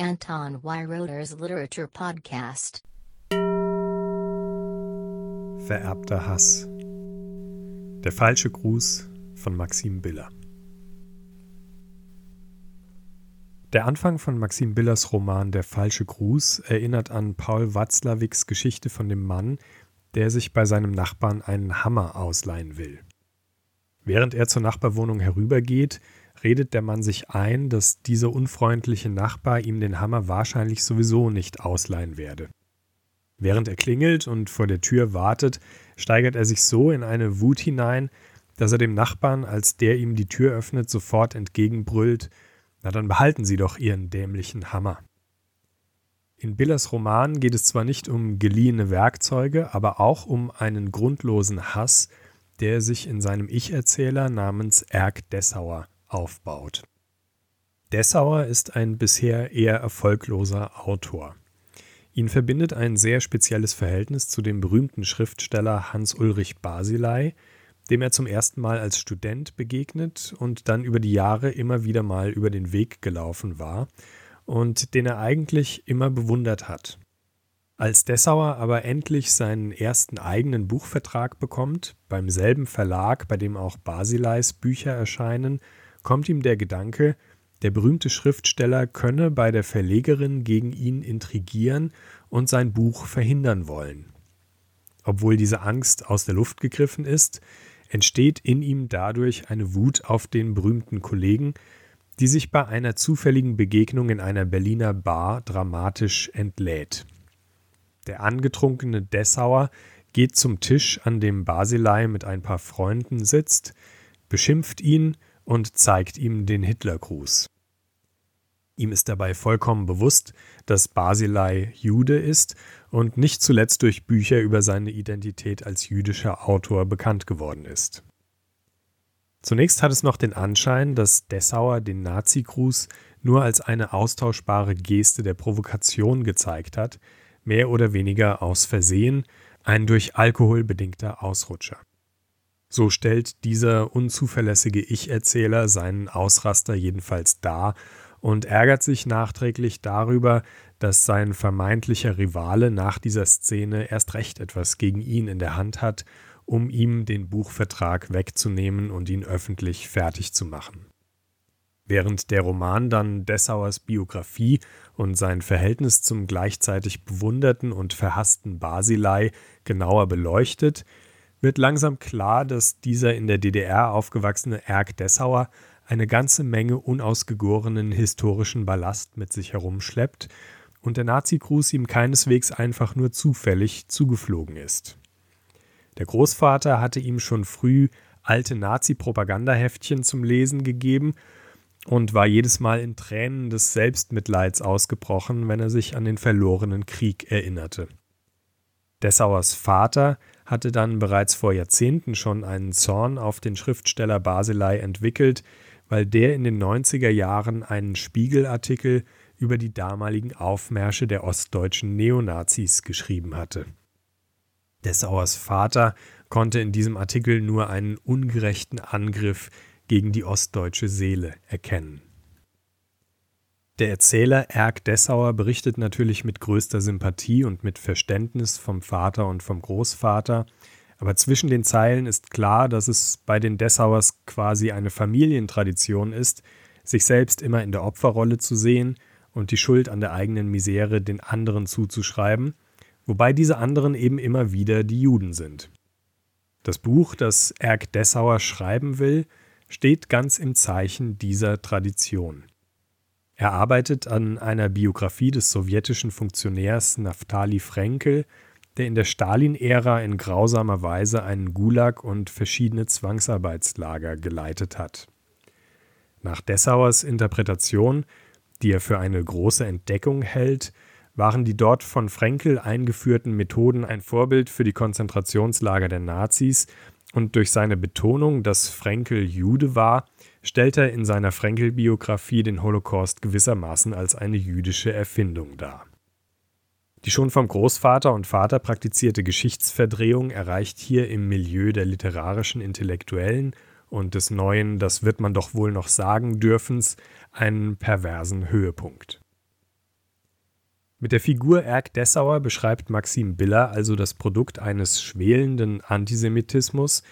Anton Weiroder's Literature Podcast. Vererbter Hass. Der falsche Gruß von Maxim Biller. Der Anfang von Maxim Billers Roman Der falsche Gruß erinnert an Paul Watzlawicks Geschichte von dem Mann, der sich bei seinem Nachbarn einen Hammer ausleihen will. Während er zur Nachbarwohnung herübergeht, redet der Mann sich ein, dass dieser unfreundliche Nachbar ihm den Hammer wahrscheinlich sowieso nicht ausleihen werde. Während er klingelt und vor der Tür wartet, steigert er sich so in eine Wut hinein, dass er dem Nachbarn, als der ihm die Tür öffnet, sofort entgegenbrüllt Na dann behalten Sie doch Ihren dämlichen Hammer. In Billers Roman geht es zwar nicht um geliehene Werkzeuge, aber auch um einen grundlosen Hass, der sich in seinem Ich-Erzähler namens Erk Dessauer aufbaut. Dessauer ist ein bisher eher erfolgloser Autor. Ihn verbindet ein sehr spezielles Verhältnis zu dem berühmten Schriftsteller Hans-Ulrich Basilei, dem er zum ersten Mal als Student begegnet und dann über die Jahre immer wieder mal über den Weg gelaufen war und den er eigentlich immer bewundert hat. Als Dessauer aber endlich seinen ersten eigenen Buchvertrag bekommt, beim selben Verlag, bei dem auch Basileis Bücher erscheinen, kommt ihm der Gedanke, der berühmte Schriftsteller könne bei der Verlegerin gegen ihn intrigieren und sein Buch verhindern wollen. Obwohl diese Angst aus der Luft gegriffen ist, entsteht in ihm dadurch eine Wut auf den berühmten Kollegen, die sich bei einer zufälligen Begegnung in einer Berliner Bar dramatisch entlädt. Der angetrunkene Dessauer geht zum Tisch, an dem Basilei mit ein paar Freunden sitzt, beschimpft ihn und zeigt ihm den Hitlergruß. Ihm ist dabei vollkommen bewusst, dass Basilei Jude ist und nicht zuletzt durch Bücher über seine Identität als jüdischer Autor bekannt geworden ist. Zunächst hat es noch den Anschein, dass Dessauer den Nazi-Gruß nur als eine austauschbare Geste der Provokation gezeigt hat, mehr oder weniger aus Versehen, ein durch Alkohol bedingter Ausrutscher. So stellt dieser unzuverlässige Ich-Erzähler seinen Ausraster jedenfalls dar und ärgert sich nachträglich darüber, dass sein vermeintlicher Rivale nach dieser Szene erst recht etwas gegen ihn in der Hand hat, um ihm den Buchvertrag wegzunehmen und ihn öffentlich fertig zu machen. Während der Roman dann Dessauers Biografie und sein Verhältnis zum gleichzeitig bewunderten und verhassten Basilei genauer beleuchtet, wird langsam klar, dass dieser in der DDR aufgewachsene Erk Dessauer eine ganze Menge unausgegorenen historischen Ballast mit sich herumschleppt und der Nazi-Gruß ihm keineswegs einfach nur zufällig zugeflogen ist. Der Großvater hatte ihm schon früh alte Nazi-Propagandaheftchen zum Lesen gegeben und war jedes Mal in Tränen des Selbstmitleids ausgebrochen, wenn er sich an den verlorenen Krieg erinnerte. Dessauers Vater hatte dann bereits vor Jahrzehnten schon einen Zorn auf den Schriftsteller Baselei entwickelt, weil der in den 90er Jahren einen Spiegelartikel über die damaligen Aufmärsche der ostdeutschen Neonazis geschrieben hatte. Dessauers Vater konnte in diesem Artikel nur einen ungerechten Angriff gegen die ostdeutsche Seele erkennen. Der Erzähler Erk Dessauer berichtet natürlich mit größter Sympathie und mit Verständnis vom Vater und vom Großvater, aber zwischen den Zeilen ist klar, dass es bei den Dessauers quasi eine Familientradition ist, sich selbst immer in der Opferrolle zu sehen und die Schuld an der eigenen Misere den anderen zuzuschreiben, wobei diese anderen eben immer wieder die Juden sind. Das Buch, das Erk Dessauer schreiben will, steht ganz im Zeichen dieser Tradition. Er arbeitet an einer Biografie des sowjetischen Funktionärs Naftali Frenkel, der in der Stalin-Ära in grausamer Weise einen Gulag und verschiedene Zwangsarbeitslager geleitet hat. Nach Dessauers Interpretation, die er für eine große Entdeckung hält, waren die dort von Frenkel eingeführten Methoden ein Vorbild für die Konzentrationslager der Nazis und durch seine Betonung, dass Frenkel Jude war, stellt er in seiner Frenkel-Biografie den Holocaust gewissermaßen als eine jüdische Erfindung dar. Die schon vom Großvater und Vater praktizierte Geschichtsverdrehung erreicht hier im Milieu der literarischen Intellektuellen und des neuen, das wird man doch wohl noch sagen dürfens, einen perversen Höhepunkt. Mit der Figur Erk Dessauer beschreibt Maxim Biller also das Produkt eines schwelenden Antisemitismus,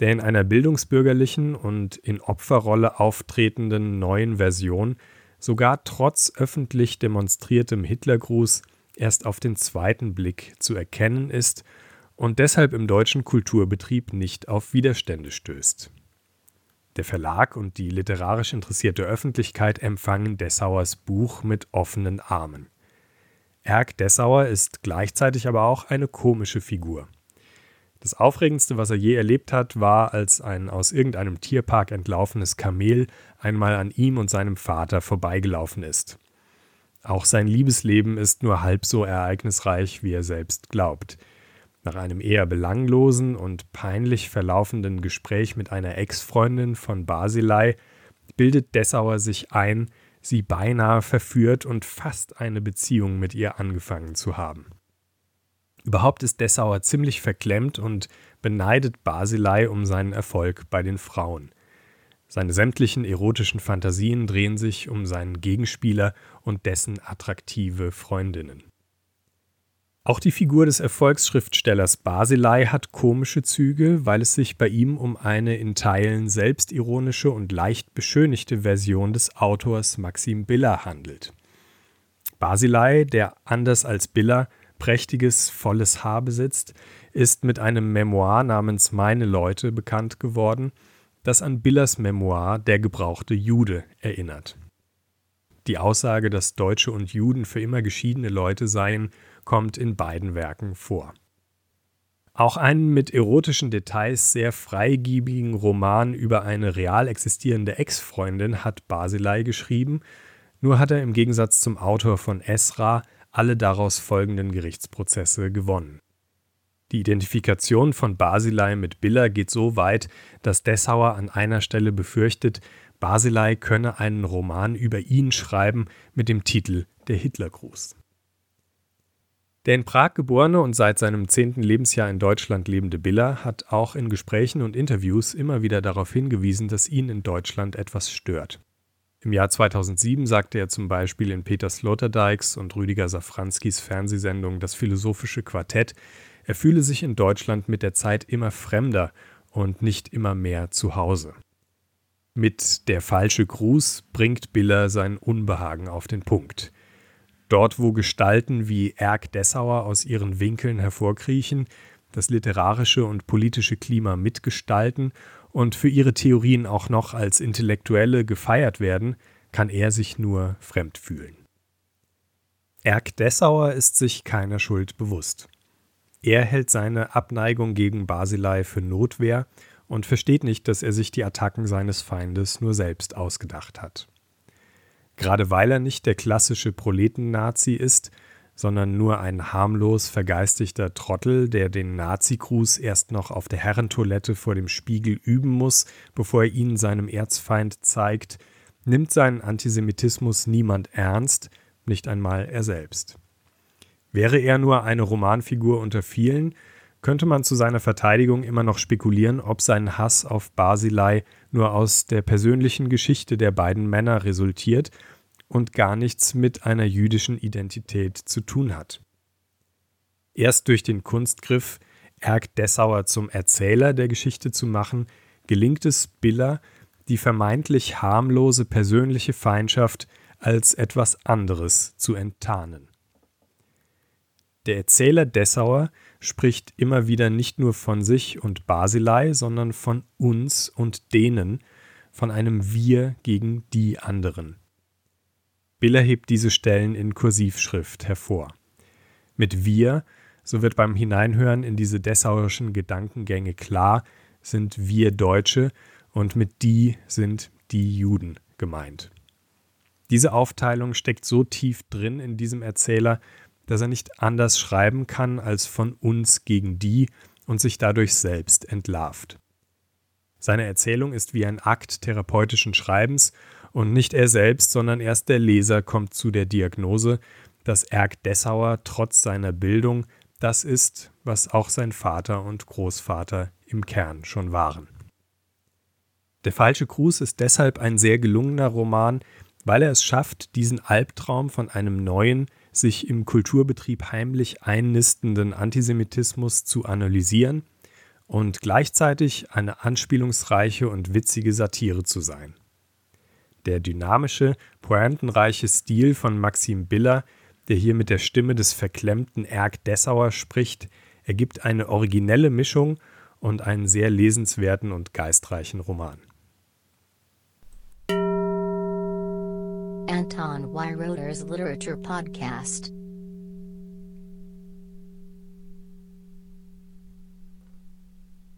der in einer bildungsbürgerlichen und in Opferrolle auftretenden neuen Version sogar trotz öffentlich demonstriertem Hitlergruß erst auf den zweiten Blick zu erkennen ist und deshalb im deutschen Kulturbetrieb nicht auf Widerstände stößt. Der Verlag und die literarisch interessierte Öffentlichkeit empfangen Dessauers Buch mit offenen Armen. Erk Dessauer ist gleichzeitig aber auch eine komische Figur. Das Aufregendste, was er je erlebt hat, war, als ein aus irgendeinem Tierpark entlaufenes Kamel einmal an ihm und seinem Vater vorbeigelaufen ist. Auch sein Liebesleben ist nur halb so ereignisreich, wie er selbst glaubt. Nach einem eher belanglosen und peinlich verlaufenden Gespräch mit einer Ex-Freundin von Basilei bildet Dessauer sich ein, sie beinahe verführt und fast eine Beziehung mit ihr angefangen zu haben. Überhaupt ist Dessauer ziemlich verklemmt und beneidet Basilei um seinen Erfolg bei den Frauen. Seine sämtlichen erotischen Fantasien drehen sich um seinen Gegenspieler und dessen attraktive Freundinnen. Auch die Figur des Erfolgsschriftstellers Basilei hat komische Züge, weil es sich bei ihm um eine in Teilen selbstironische und leicht beschönigte Version des Autors Maxim Biller handelt. Basilei, der anders als Biller prächtiges, volles Haar besitzt, ist mit einem Memoir namens Meine Leute bekannt geworden, das an Billers Memoir Der gebrauchte Jude erinnert. Die Aussage, dass Deutsche und Juden für immer geschiedene Leute seien, kommt in beiden Werken vor. Auch einen mit erotischen Details sehr freigiebigen Roman über eine real existierende Ex-Freundin hat Basilei geschrieben, nur hat er im Gegensatz zum Autor von Esra alle daraus folgenden Gerichtsprozesse gewonnen. Die Identifikation von Basilei mit Biller geht so weit, dass Dessauer an einer Stelle befürchtet, Basilei könne einen Roman über ihn schreiben mit dem Titel Der Hitlergruß. Der in Prag geborene und seit seinem zehnten Lebensjahr in Deutschland lebende Biller hat auch in Gesprächen und Interviews immer wieder darauf hingewiesen, dass ihn in Deutschland etwas stört. Im Jahr 2007 sagte er zum Beispiel in Peter Sloterdijks und Rüdiger Safranskis Fernsehsendung Das Philosophische Quartett, er fühle sich in Deutschland mit der Zeit immer fremder und nicht immer mehr zu Hause. Mit Der falsche Gruß bringt Biller sein Unbehagen auf den Punkt. Dort, wo Gestalten wie Erk Dessauer aus ihren Winkeln hervorkriechen, das literarische und politische Klima mitgestalten und für ihre Theorien auch noch als Intellektuelle gefeiert werden, kann er sich nur fremd fühlen. Erk Dessauer ist sich keiner Schuld bewusst. Er hält seine Abneigung gegen Basilei für Notwehr und versteht nicht, dass er sich die Attacken seines Feindes nur selbst ausgedacht hat. Gerade weil er nicht der klassische Proleten-Nazi ist, sondern nur ein harmlos vergeistigter Trottel, der den Nazi-Gruß erst noch auf der Herrentoilette vor dem Spiegel üben muss, bevor er ihn seinem Erzfeind zeigt, nimmt seinen Antisemitismus niemand ernst, nicht einmal er selbst. Wäre er nur eine Romanfigur unter vielen, könnte man zu seiner Verteidigung immer noch spekulieren, ob sein Hass auf Basilei nur aus der persönlichen Geschichte der beiden Männer resultiert und gar nichts mit einer jüdischen Identität zu tun hat. Erst durch den Kunstgriff, Erk Dessauer zum Erzähler der Geschichte zu machen, gelingt es Biller, die vermeintlich harmlose persönliche Feindschaft als etwas anderes zu enttarnen. Der Erzähler Dessauer spricht immer wieder nicht nur von sich und Basilei, sondern von uns und denen, von einem Wir gegen die anderen. Biller hebt diese Stellen in Kursivschrift hervor. Mit wir, so wird beim Hineinhören in diese dessauerischen Gedankengänge klar, sind wir Deutsche und mit die sind die Juden gemeint. Diese Aufteilung steckt so tief drin in diesem Erzähler, dass er nicht anders schreiben kann als von uns gegen die und sich dadurch selbst entlarvt. Seine Erzählung ist wie ein Akt therapeutischen Schreibens und nicht er selbst, sondern erst der Leser kommt zu der Diagnose, dass Erk Dessauer trotz seiner Bildung das ist, was auch sein Vater und Großvater im Kern schon waren. Der falsche Gruß ist deshalb ein sehr gelungener Roman, weil er es schafft, diesen Albtraum von einem neuen, sich im Kulturbetrieb heimlich einnistenden Antisemitismus zu analysieren und gleichzeitig eine anspielungsreiche und witzige Satire zu sein. Der dynamische, pointenreiche Stil von Maxim Biller, der hier mit der Stimme des verklemmten Erk Dessauer spricht, ergibt eine originelle Mischung und einen sehr lesenswerten und geistreichen Roman. Anton Weiroder's Literature Podcast